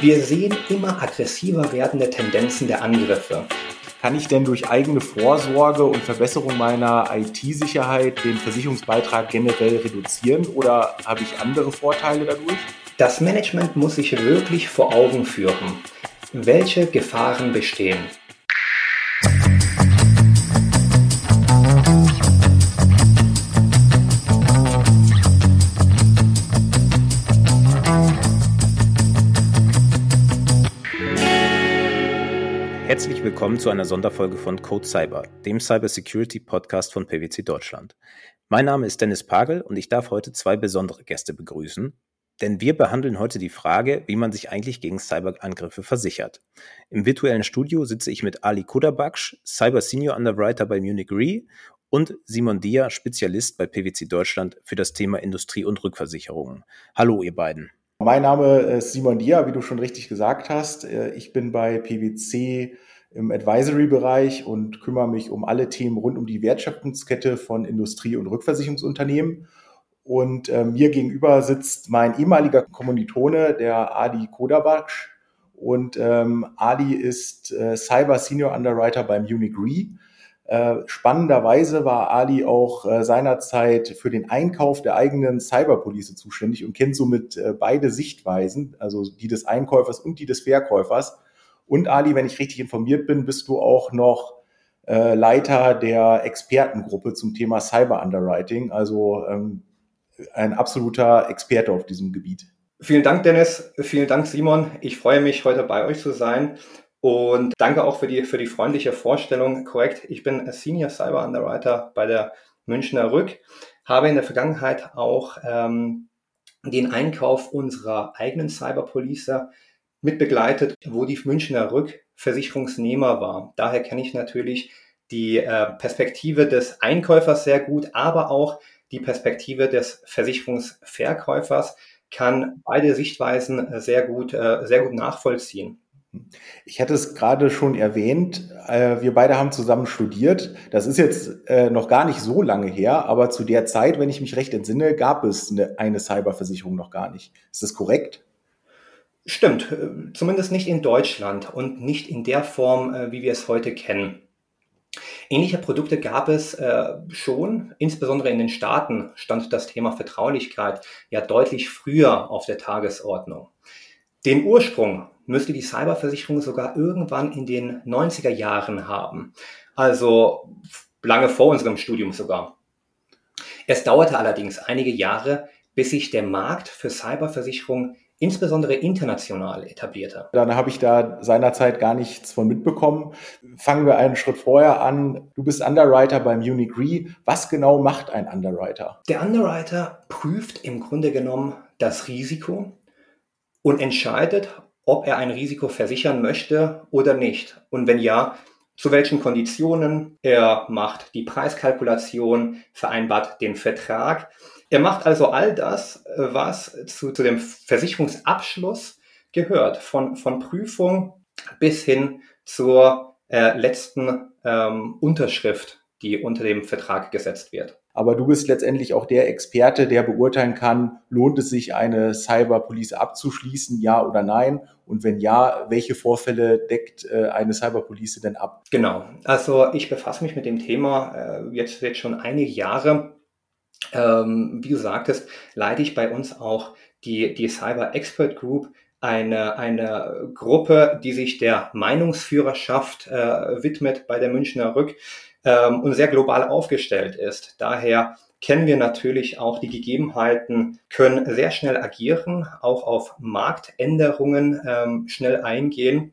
Wir sehen immer aggressiver werdende Tendenzen der Angriffe. Kann ich denn durch eigene Vorsorge und Verbesserung meiner IT-Sicherheit den Versicherungsbeitrag generell reduzieren oder habe ich andere Vorteile dadurch? Das Management muss sich wirklich vor Augen führen, welche Gefahren bestehen. Herzlich willkommen zu einer Sonderfolge von Code Cyber, dem Cybersecurity Podcast von PwC Deutschland. Mein Name ist Dennis Pagel und ich darf heute zwei besondere Gäste begrüßen, denn wir behandeln heute die Frage, wie man sich eigentlich gegen Cyberangriffe versichert. Im virtuellen Studio sitze ich mit Ali Kudabaksch, Cyber Senior Underwriter bei Munich Re und Simon Dia, Spezialist bei PwC Deutschland für das Thema Industrie- und Rückversicherungen. Hallo, ihr beiden. Mein Name ist Simon Dia, wie du schon richtig gesagt hast. Ich bin bei PwC im Advisory-Bereich und kümmere mich um alle Themen rund um die Wertschöpfungskette von Industrie- und Rückversicherungsunternehmen. Und äh, mir gegenüber sitzt mein ehemaliger Kommilitone, der Adi Kodabaksch. Und ähm, Adi ist äh, Cyber Senior Underwriter beim Munich Re. Äh, spannenderweise war Ali auch äh, seinerzeit für den Einkauf der eigenen Cyberpolice zuständig und kennt somit äh, beide Sichtweisen, also die des Einkäufers und die des Verkäufers. Und Ali, wenn ich richtig informiert bin, bist du auch noch äh, Leiter der Expertengruppe zum Thema Cyber Underwriting, also ähm, ein absoluter Experte auf diesem Gebiet. Vielen Dank, Dennis. Vielen Dank, Simon. Ich freue mich, heute bei euch zu sein. Und danke auch für die, für die freundliche Vorstellung. Korrekt, ich bin Senior Cyber Underwriter bei der Münchner Rück, habe in der Vergangenheit auch ähm, den Einkauf unserer eigenen Cyberpolice mitbegleitet, wo die Münchner Rück Versicherungsnehmer war. Daher kenne ich natürlich die äh, Perspektive des Einkäufers sehr gut, aber auch die Perspektive des Versicherungsverkäufers, kann beide Sichtweisen äh, sehr gut, äh, sehr gut nachvollziehen. Ich hatte es gerade schon erwähnt, äh, wir beide haben zusammen studiert. Das ist jetzt noch gar nicht so lange her, aber zu der Zeit, wenn ich mich recht entsinne, gab es eine, Cyberversicherung noch gar nicht. Ist das korrekt? Stimmt, äh, zumindest nicht in Deutschland und nicht in der Form, wie wir es heute kennen. Ähnliche Produkte gab es äh, schon, insbesondere in den Staaten stand das Thema Vertraulichkeit ja deutlich früher auf der Tagesordnung. Den Ursprung müsste die Cyberversicherung sogar irgendwann in den 90er Jahren haben. Also lange vor unserem Studium sogar. Es dauerte allerdings einige Jahre, bis sich der Markt für Cyberversicherung insbesondere international etablierte. Dann habe ich da seinerzeit gar nichts von mitbekommen. Fangen wir einen Schritt vorher an. Du bist Underwriter beim Munich Re. Was genau macht ein Underwriter? Der Underwriter prüft im Grunde genommen das Risiko und entscheidet, ob er ein Risiko versichern möchte oder nicht. Und wenn ja, zu welchen Konditionen. Er macht die Preiskalkulation, vereinbart den Vertrag. Er macht also all das, was zu, zu dem Versicherungsabschluss gehört, von, von Prüfung bis hin zur äh, letzten ähm, Unterschrift, die unter dem Vertrag gesetzt wird aber du bist letztendlich auch der Experte, der beurteilen kann, lohnt es sich, eine Cyberpolice abzuschließen, ja oder nein? Und wenn ja, welche Vorfälle deckt äh, eine Cyberpolice denn ab? Genau, also ich befasse mich mit dem Thema äh, jetzt, jetzt schon einige Jahre. Ähm, wie du sagtest, leite ich bei uns auch die, die Cyber Expert Group, eine, eine Gruppe, die sich der Meinungsführerschaft äh, widmet bei der Münchner Rück ähm, und sehr global aufgestellt ist. Daher kennen wir natürlich auch die Gegebenheiten, können sehr schnell agieren, auch auf Marktänderungen ähm, schnell eingehen.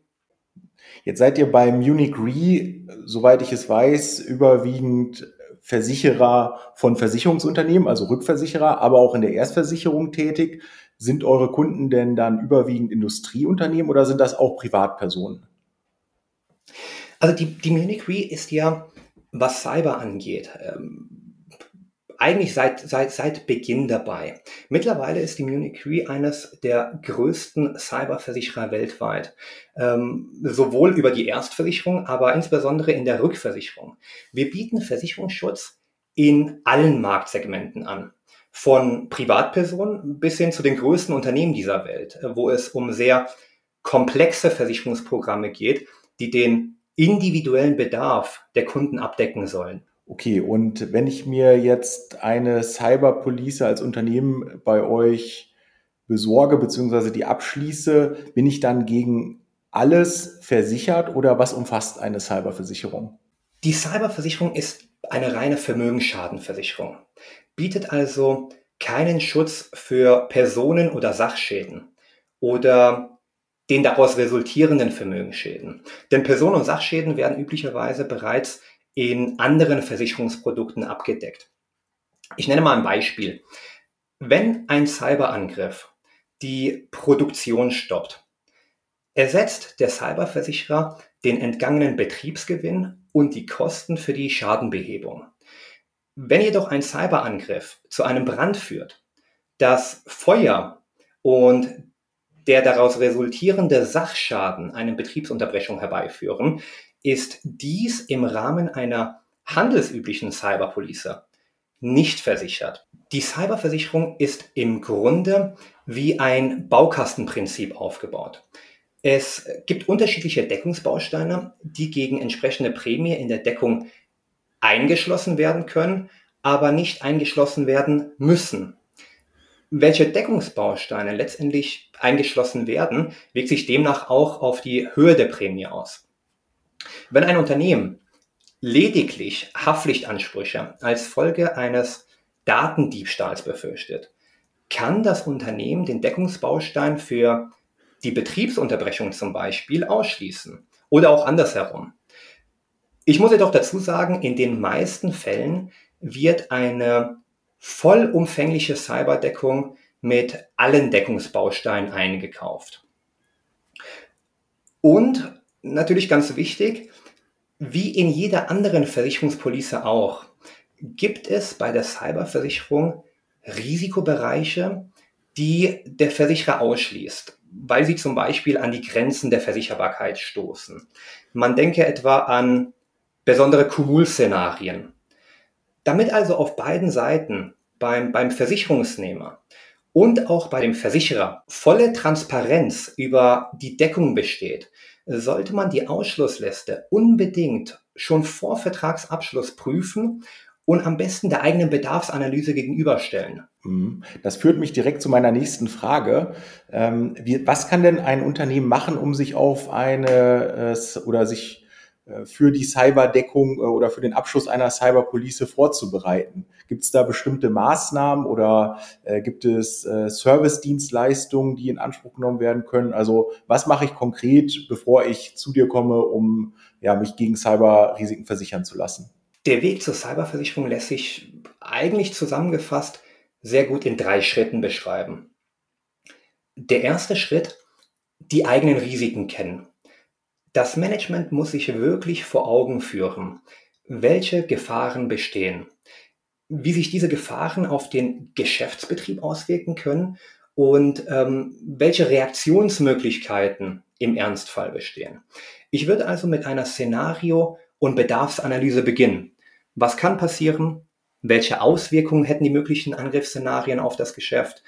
Jetzt seid ihr beim Munich Re, soweit ich es weiß, überwiegend Versicherer von Versicherungsunternehmen, also Rückversicherer, aber auch in der Erstversicherung tätig. Sind eure Kunden denn dann überwiegend Industrieunternehmen oder sind das auch Privatpersonen? Also die, die Munich Re ist ja was Cyber angeht, ähm, eigentlich seit, seit, seit Beginn dabei. Mittlerweile ist die Munich Re eines der größten Cyberversicherer weltweit. Ähm, sowohl über die Erstversicherung, aber insbesondere in der Rückversicherung. Wir bieten Versicherungsschutz in allen Marktsegmenten an. Von Privatpersonen bis hin zu den größten Unternehmen dieser Welt, wo es um sehr komplexe Versicherungsprogramme geht, die den individuellen Bedarf der Kunden abdecken sollen. Okay, und wenn ich mir jetzt eine Cyberpolice als Unternehmen bei euch besorge bzw. die abschließe, bin ich dann gegen alles versichert oder was umfasst eine Cyberversicherung? Die Cyberversicherung ist eine reine Vermögensschadenversicherung, bietet also keinen Schutz für Personen- oder Sachschäden oder den daraus resultierenden Vermögensschäden. Denn Personen- und Sachschäden werden üblicherweise bereits in anderen Versicherungsprodukten abgedeckt. Ich nenne mal ein Beispiel. Wenn ein Cyberangriff die Produktion stoppt, ersetzt der Cyberversicherer den entgangenen Betriebsgewinn und die Kosten für die Schadenbehebung. Wenn jedoch ein Cyberangriff zu einem Brand führt, das Feuer und der daraus resultierende Sachschaden eine Betriebsunterbrechung herbeiführen, ist dies im Rahmen einer handelsüblichen Cyberpolice nicht versichert. Die Cyberversicherung ist im Grunde wie ein Baukastenprinzip aufgebaut. Es gibt unterschiedliche Deckungsbausteine, die gegen entsprechende Prämie in der Deckung eingeschlossen werden können, aber nicht eingeschlossen werden müssen. Welche Deckungsbausteine letztendlich eingeschlossen werden, wirkt sich demnach auch auf die Höhe der Prämie aus. Wenn ein Unternehmen lediglich Haftpflichtansprüche als Folge eines Datendiebstahls befürchtet, kann das Unternehmen den Deckungsbaustein für die Betriebsunterbrechung zum Beispiel ausschließen oder auch andersherum. Ich muss jedoch dazu sagen, in den meisten Fällen wird eine vollumfängliche Cyberdeckung mit allen Deckungsbausteinen eingekauft. Und natürlich ganz wichtig, wie in jeder anderen Versicherungspolice auch, gibt es bei der Cyberversicherung Risikobereiche, die der Versicherer ausschließt, weil sie zum Beispiel an die Grenzen der Versicherbarkeit stoßen. Man denke etwa an besondere Kumulszenarien. Damit also auf beiden Seiten beim, beim Versicherungsnehmer und auch bei dem Versicherer volle Transparenz über die Deckung besteht, sollte man die Ausschlussliste unbedingt schon vor Vertragsabschluss prüfen und am besten der eigenen Bedarfsanalyse gegenüberstellen. Mhm. Das führt mich direkt zu meiner nächsten Frage. Ähm, was kann denn ein Unternehmen machen, um sich auf eine äh, oder sich für die Cyberdeckung äh, oder für den Abschluss einer Cyberpolice vorzubereiten? Gibt es da bestimmte Maßnahmen oder gibt es Service-Dienstleistungen, die in Anspruch genommen werden können? Also was mache ich konkret, bevor ich zu dir komme, um ja, mich gegen Cyberrisiken versichern zu lassen? Der Weg zur Cyberversicherung lässt sich eigentlich zusammengefasst sehr gut in drei Schritten beschreiben. Der erste Schritt, die eigenen Risiken kennen. Das Management muss sich wirklich vor Augen führen, welche Gefahren bestehen, wie sich diese Gefahren auf den Geschäftsbetrieb auswirken können und ähm, welche Reaktionsmöglichkeiten im Ernstfall bestehen. Ich würde also mit einer Szenario- und Bedarfsanalyse beginnen. Was kann passieren? Welche Auswirkungen hätten die möglichen Angriffsszenarien auf das Geschäft?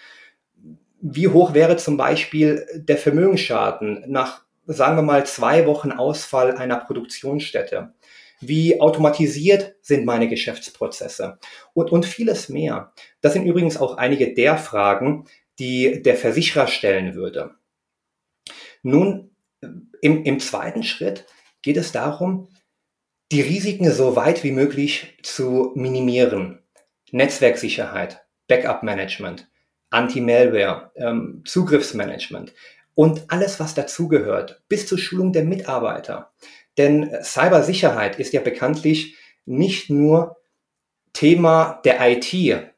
Wie hoch wäre zum Beispiel der Vermögensschaden nach, sagen wir mal, zwei Wochen Ausfall einer Produktionsstätte? Wie automatisiert sind meine Geschäftsprozesse? Und, und vieles mehr. Das sind übrigens auch einige der Fragen, die der Versicherer stellen würde. Nun, im, im zweiten Schritt geht es darum, die Risiken so weit wie möglich zu minimieren. Netzwerksicherheit, Backup-Management, Anti-Malware, ähm, Zugriffsmanagement und alles, was dazugehört, bis zur Schulung der Mitarbeiter. Denn Cybersicherheit ist ja bekanntlich nicht nur Thema der IT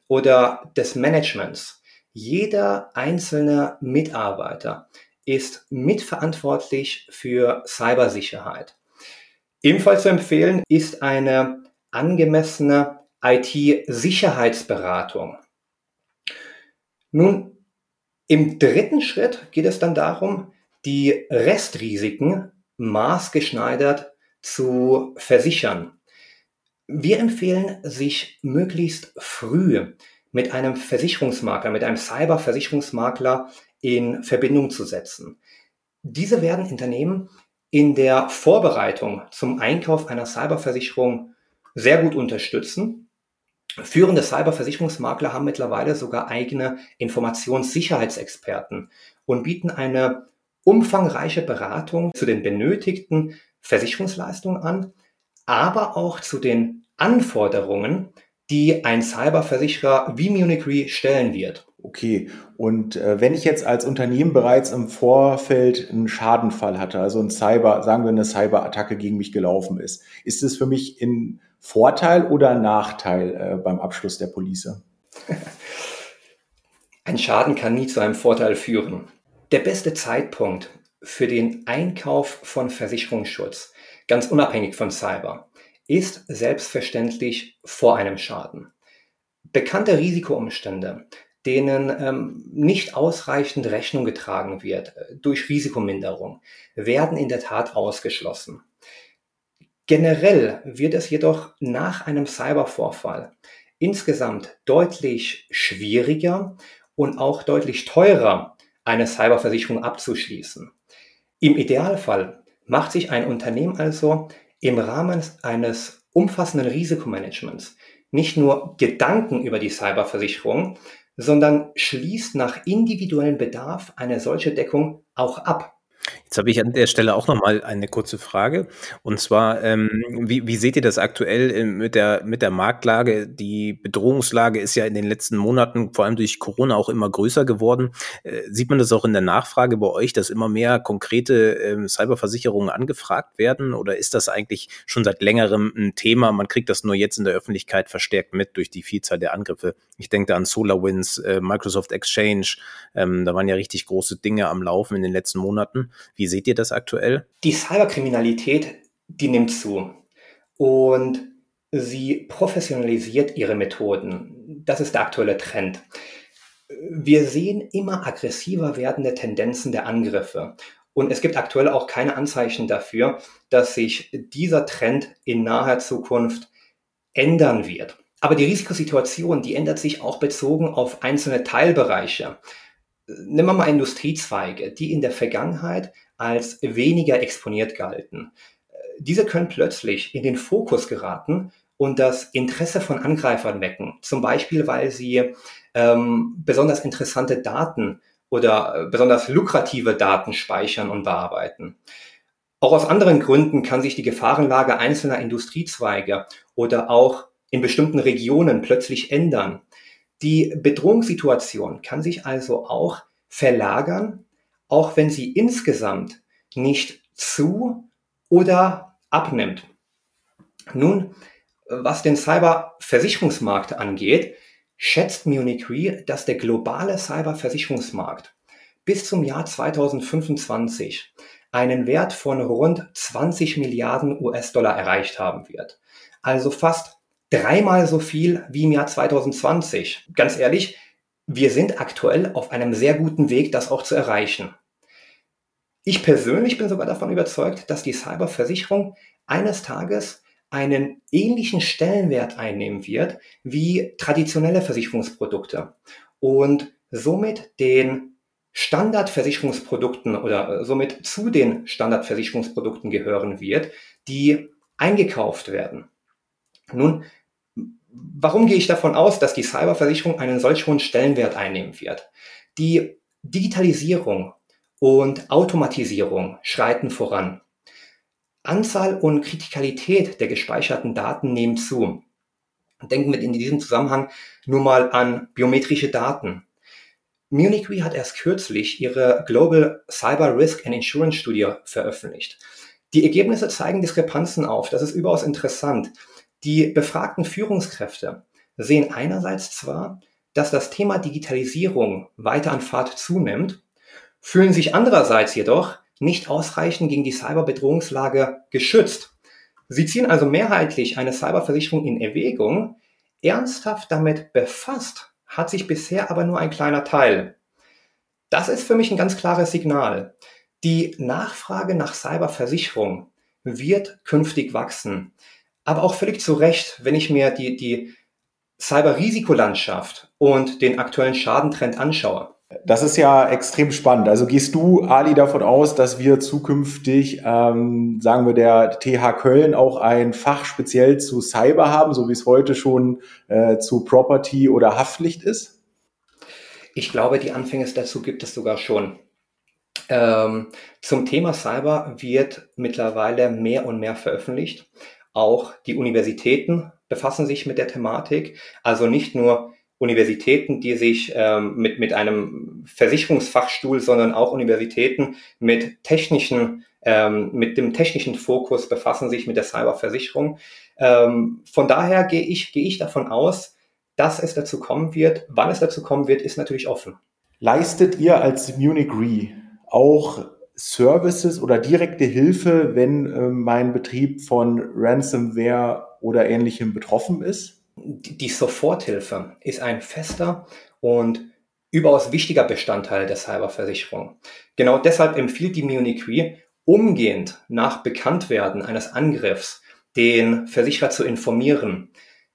oder des Managements. Jeder einzelne Mitarbeiter ist mitverantwortlich für Cybersicherheit. Ebenfalls zu empfehlen ist eine angemessene IT-Sicherheitsberatung. Nun, im dritten Schritt geht es dann darum, die Restrisiken maßgeschneidert zu versichern. Wir empfehlen, sich möglichst früh mit einem Versicherungsmakler, mit einem Cyberversicherungsmakler in Verbindung zu setzen. Diese werden Unternehmen in der Vorbereitung zum Einkauf einer Cyberversicherung sehr gut unterstützen. Führende Cyberversicherungsmakler haben mittlerweile sogar eigene Informationssicherheitsexperten und bieten eine umfangreiche Beratung zu den benötigten Versicherungsleistungen an, aber auch zu den Anforderungen, die ein Cyberversicherer wie Munich Re stellen wird. Okay, und äh, wenn ich jetzt als Unternehmen bereits im Vorfeld einen Schadenfall hatte, also ein Cyber, sagen wir eine Cyberattacke gegen mich gelaufen ist, ist es für mich in Vorteil oder Nachteil äh, beim Abschluss der Police? Ein Schaden kann nie zu einem Vorteil führen. Der beste Zeitpunkt für den Einkauf von Versicherungsschutz, ganz unabhängig von Cyber, ist selbstverständlich vor einem Schaden. Bekannte Risikoumstände, denen ähm, nicht ausreichend Rechnung getragen wird äh, durch Risikominderung, werden in der Tat ausgeschlossen. Generell wird es jedoch nach einem Cybervorfall insgesamt deutlich schwieriger und auch deutlich teurer, eine Cyberversicherung abzuschließen. Im Idealfall macht sich ein Unternehmen also im Rahmen eines umfassenden Risikomanagements nicht nur Gedanken über die Cyberversicherung, sondern schließt nach individuellem Bedarf eine solche Deckung auch ab. Jetzt habe ich an der Stelle auch noch mal eine kurze Frage. Und zwar, ähm, wie, wie seht ihr das aktuell äh, mit der, mit der Marktlage? Die Bedrohungslage ist ja in den letzten Monaten, vor allem durch Corona, auch immer größer geworden. Äh, sieht man das auch in der Nachfrage bei euch, dass immer mehr konkrete ähm, Cyberversicherungen angefragt werden? Oder ist das eigentlich schon seit längerem ein Thema? Man kriegt das nur jetzt in der Öffentlichkeit verstärkt mit durch die Vielzahl der Angriffe. Ich denke da an SolarWinds, äh, Microsoft Exchange. Ähm, da waren ja richtig große Dinge am Laufen in den letzten Monaten. Wie seht ihr das aktuell? Die Cyberkriminalität, die nimmt zu. Und sie professionalisiert ihre Methoden. Das ist der aktuelle Trend. Wir sehen immer aggressiver werdende Tendenzen der Angriffe. Und es gibt aktuell auch keine Anzeichen dafür, dass sich dieser Trend in naher Zukunft ändern wird. Aber die Risikosituation, die ändert sich auch bezogen auf einzelne Teilbereiche. Nehmen wir mal Industriezweige, die in der Vergangenheit als weniger exponiert galten. Diese können plötzlich in den Fokus geraten und das Interesse von Angreifern wecken. Zum Beispiel, weil sie ähm, besonders interessante Daten oder äh, besonders lukrative Daten speichern und bearbeiten. Auch aus anderen Gründen kann sich die Gefahrenlage einzelner Industriezweige oder auch in bestimmten Regionen plötzlich ändern. Die Bedrohungssituation kann sich also auch verlagern auch wenn sie insgesamt nicht zu oder abnimmt. Nun, was den Cyberversicherungsmarkt angeht, schätzt Munich Re, dass der globale Cyberversicherungsmarkt bis zum Jahr 2025 einen Wert von rund 20 Milliarden US-Dollar erreicht haben wird. Also fast dreimal so viel wie im Jahr 2020. Ganz ehrlich, wir sind aktuell auf einem sehr guten Weg, das auch zu erreichen. Ich persönlich bin sogar davon überzeugt, dass die Cyberversicherung eines Tages einen ähnlichen Stellenwert einnehmen wird wie traditionelle Versicherungsprodukte und somit den Standardversicherungsprodukten oder somit zu den Standardversicherungsprodukten gehören wird, die eingekauft werden. Nun, warum gehe ich davon aus, dass die Cyberversicherung einen solch hohen Stellenwert einnehmen wird? Die Digitalisierung und Automatisierung schreiten voran. Anzahl und Kritikalität der gespeicherten Daten nehmen zu. Denken wir in diesem Zusammenhang nur mal an biometrische Daten. Munich Re hat erst kürzlich ihre Global Cyber Risk and Insurance Studie veröffentlicht. Die Ergebnisse zeigen Diskrepanzen auf. Das ist überaus interessant. Die befragten Führungskräfte sehen einerseits zwar, dass das Thema Digitalisierung weiter an Fahrt zunimmt, fühlen sich andererseits jedoch nicht ausreichend gegen die Cyberbedrohungslage geschützt. Sie ziehen also mehrheitlich eine Cyberversicherung in Erwägung. Ernsthaft damit befasst hat sich bisher aber nur ein kleiner Teil. Das ist für mich ein ganz klares Signal. Die Nachfrage nach Cyberversicherung wird künftig wachsen. Aber auch völlig zu Recht, wenn ich mir die, die Cyberrisikolandschaft und den aktuellen Schadentrend anschaue. Das ist ja extrem spannend. Also gehst du, Ali, davon aus, dass wir zukünftig, ähm, sagen wir, der TH Köln auch ein Fach speziell zu Cyber haben, so wie es heute schon äh, zu Property oder Haftpflicht ist? Ich glaube, die Anfänge dazu gibt es sogar schon. Ähm, zum Thema Cyber wird mittlerweile mehr und mehr veröffentlicht. Auch die Universitäten befassen sich mit der Thematik. Also nicht nur Universitäten, die sich ähm, mit, mit einem Versicherungsfachstuhl, sondern auch Universitäten mit technischen, ähm, mit dem technischen Fokus befassen sich mit der Cyberversicherung. Ähm, von daher gehe ich, gehe ich davon aus, dass es dazu kommen wird. Wann es dazu kommen wird, ist natürlich offen. Leistet ihr als Munich Re auch Services oder direkte Hilfe, wenn äh, mein Betrieb von Ransomware oder ähnlichem betroffen ist? die Soforthilfe ist ein fester und überaus wichtiger Bestandteil der Cyberversicherung. Genau deshalb empfiehlt die Munich Re umgehend nach Bekanntwerden eines Angriffs den Versicherer zu informieren.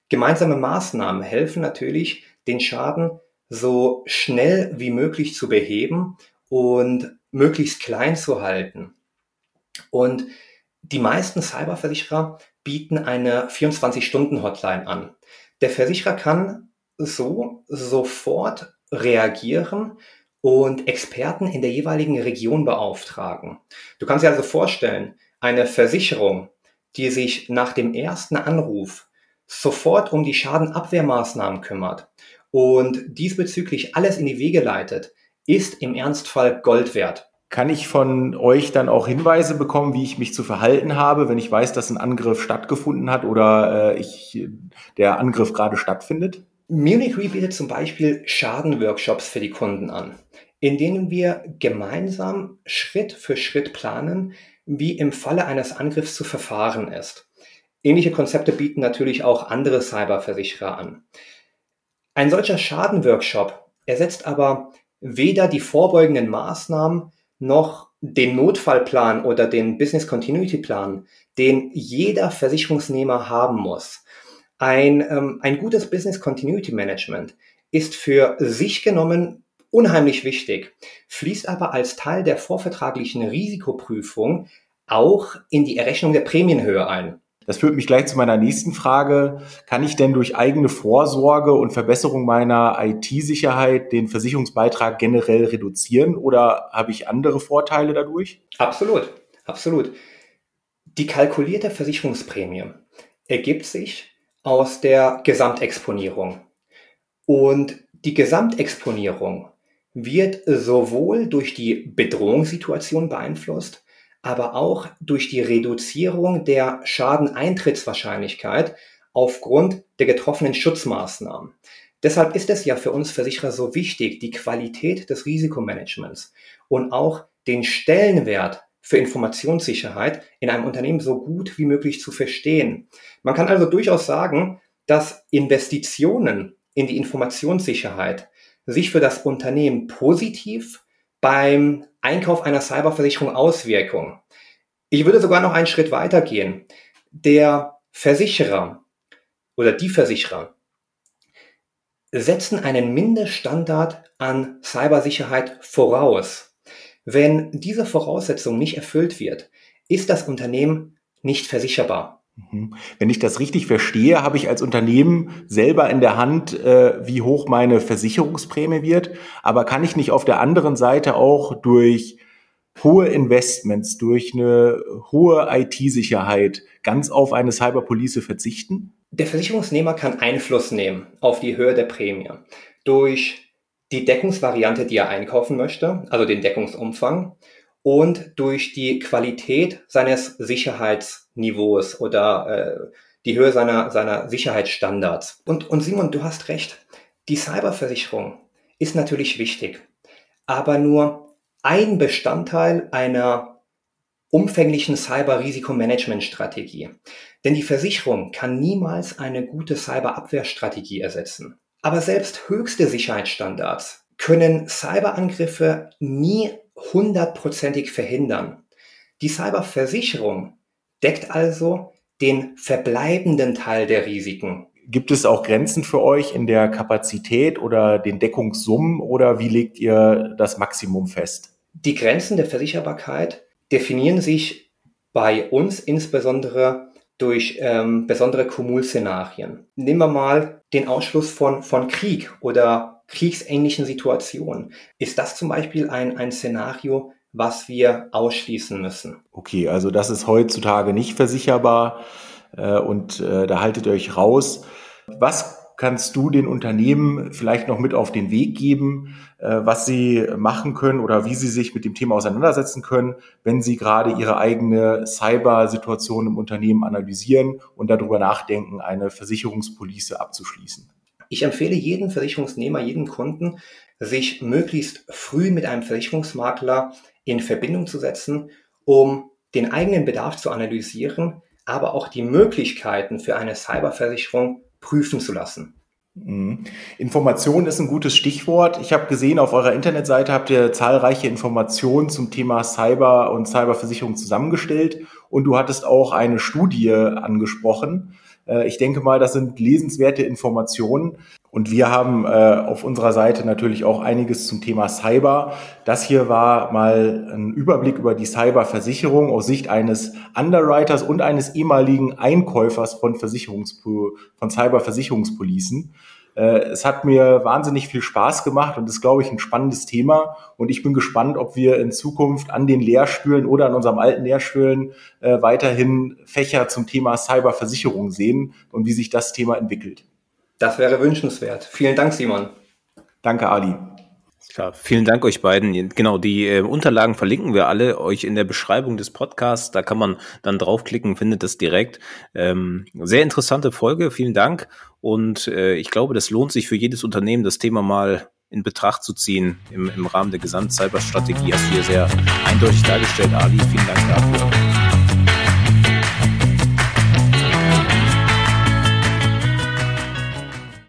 Gemeinsame Maßnahmen helfen natürlich, den Schaden so schnell wie möglich zu beheben und möglichst klein zu halten. Und die meisten Cyberversicherer bieten eine 24-Stunden-Hotline an. Der Versicherer kann so sofort reagieren und Experten in der jeweiligen Region beauftragen. Du kannst dir also vorstellen, eine Versicherung, die sich nach dem ersten Anruf sofort um die Schadenabwehrmaßnahmen kümmert und diesbezüglich alles in die Wege leitet, ist im Ernstfall Gold wert. Kann ich von euch dann auch Hinweise bekommen, wie ich mich zu verhalten habe, wenn ich weiß, dass ein Angriff stattgefunden hat oder äh, ich, der Angriff gerade stattfindet? Munich Re bietet zum Beispiel Schadenworkshops für die Kunden an, in denen wir gemeinsam Schritt für Schritt planen, wie im Falle eines Angriffs zu verfahren ist. Ähnliche Konzepte bieten natürlich auch andere Cyberversicherer an. Ein solcher Schadenworkshop ersetzt aber weder die vorbeugenden Maßnahmen noch den Notfallplan oder den Business Continuity Plan, den jeder Versicherungsnehmer haben muss. Ein, ähm, ein gutes Business Continuity Management ist für sich genommen unheimlich wichtig, fließt aber als Teil der vorvertraglichen Risikoprüfung auch in die Errechnung der Prämienhöhe ein. Das führt mich gleich zu meiner nächsten Frage. Kann ich denn durch eigene Vorsorge und Verbesserung meiner IT-Sicherheit den Versicherungsbeitrag generell reduzieren oder habe ich andere Vorteile dadurch? Absolut, absolut. Die kalkulierte Versicherungsprämie ergibt sich aus der Gesamtexponierung. Und die Gesamtexponierung wird sowohl durch die Bedrohungssituation beeinflusst, aber auch durch die Reduzierung der Schadeneintrittswahrscheinlichkeit aufgrund der getroffenen Schutzmaßnahmen. Deshalb ist es ja für uns Versicherer so wichtig, die Qualität des Risikomanagements und auch den Stellenwert für Informationssicherheit in einem Unternehmen so gut wie möglich zu verstehen. Man kann also durchaus sagen, dass Investitionen in die Informationssicherheit sich für das Unternehmen positiv beim Einkauf einer Cyberversicherung Auswirkungen. Ich würde sogar noch einen Schritt weiter gehen. Der Versicherer oder die Versicherer setzen einen Mindeststandard an Cybersicherheit voraus. Wenn diese Voraussetzung nicht erfüllt wird, ist das Unternehmen nicht versicherbar. Mhm. Wenn ich das richtig verstehe, habe ich als Unternehmen selber in der Hand, äh, wie hoch meine Versicherungsprämie wird. Aber kann ich nicht auf der anderen Seite auch durch hohe Investments, durch eine hohe IT-Sicherheit ganz auf eine Cyberpolice verzichten? Der Versicherungsnehmer kann Einfluss nehmen auf die Höhe der Prämie durch die Deckungsvariante, die er einkaufen möchte, also den Deckungsumfang und durch die Qualität seines Sicherheitsniveaus oder äh, die Höhe seiner, seiner Sicherheitsstandards. Und, und Simon, du hast recht. Die Cyberversicherung ist natürlich wichtig, aber nur ein Bestandteil einer umfänglichen Cyber-Risikomanagement-Strategie. Denn die Versicherung kann niemals eine gute Cyberabwehrstrategie ersetzen. Aber selbst höchste Sicherheitsstandards können Cyberangriffe nie hundertprozentig verhindern. Die Cyberversicherung deckt also den verbleibenden Teil der Risiken. Gibt es auch Grenzen für euch in der Kapazität oder den Deckungssummen oder wie legt ihr das Maximum fest? Die Grenzen der Versicherbarkeit definieren sich bei uns insbesondere durch ähm, besondere Kumul-Szenarien. Nehmen wir mal den Ausschluss von, von Krieg oder kriegsähnlichen Situationen. Ist das zum Beispiel ein, ein Szenario, was wir ausschließen müssen? Okay, also das ist heutzutage nicht versicherbar äh, und äh, da haltet ihr euch raus. Was kannst du den Unternehmen vielleicht noch mit auf den Weg geben, äh, was sie machen können oder wie sie sich mit dem Thema auseinandersetzen können, wenn sie gerade ihre eigene Cyber-Situation im Unternehmen analysieren und darüber nachdenken, eine Versicherungspolice abzuschließen? Ich empfehle jedem Versicherungsnehmer, jedem Kunden, sich möglichst früh mit einem Versicherungsmakler in Verbindung zu setzen, um den eigenen Bedarf zu analysieren, aber auch die Möglichkeiten für eine Cyberversicherung prüfen zu lassen. Mhm. Information ist ein gutes Stichwort. Ich habe gesehen, auf eurer Internetseite habt ihr zahlreiche Informationen zum Thema Cyber und Cyberversicherung zusammengestellt und du hattest auch eine Studie angesprochen. Äh, ich denke mal, das sind lesenswerte Informationen. Und wir haben äh, auf unserer Seite natürlich auch einiges zum Thema Cyber. Das hier war mal ein Überblick über die Cyberversicherung aus Sicht eines Underwriters und eines ehemaligen Einkäufers von Versicherungs von Cyberversicherungspolicen. Äh, es hat mir wahnsinnig viel Spaß gemacht und ist, glaube ich, ein spannendes Thema. Und ich bin gespannt, ob wir in Zukunft an den Lehrstühlen oder an unserem alten Lehrstühlen äh, weiterhin Fächer zum Thema Cyberversicherung sehen und wie sich das Thema entwickelt. Das wäre wünschenswert. Vielen Dank, Simon. Danke, Ali. Klar, vielen Dank euch beiden. Genau, die äh, Unterlagen verlinken wir alle euch in der Beschreibung des Podcasts. Da kann man dann draufklicken, findet das direkt. Ähm, sehr interessante Folge, vielen Dank. Und äh, ich glaube, das lohnt sich für jedes Unternehmen, das Thema mal in Betracht zu ziehen im, im Rahmen der Gesamtcyberstrategie. Hast du hier sehr eindeutig dargestellt, Ali. Vielen Dank dafür.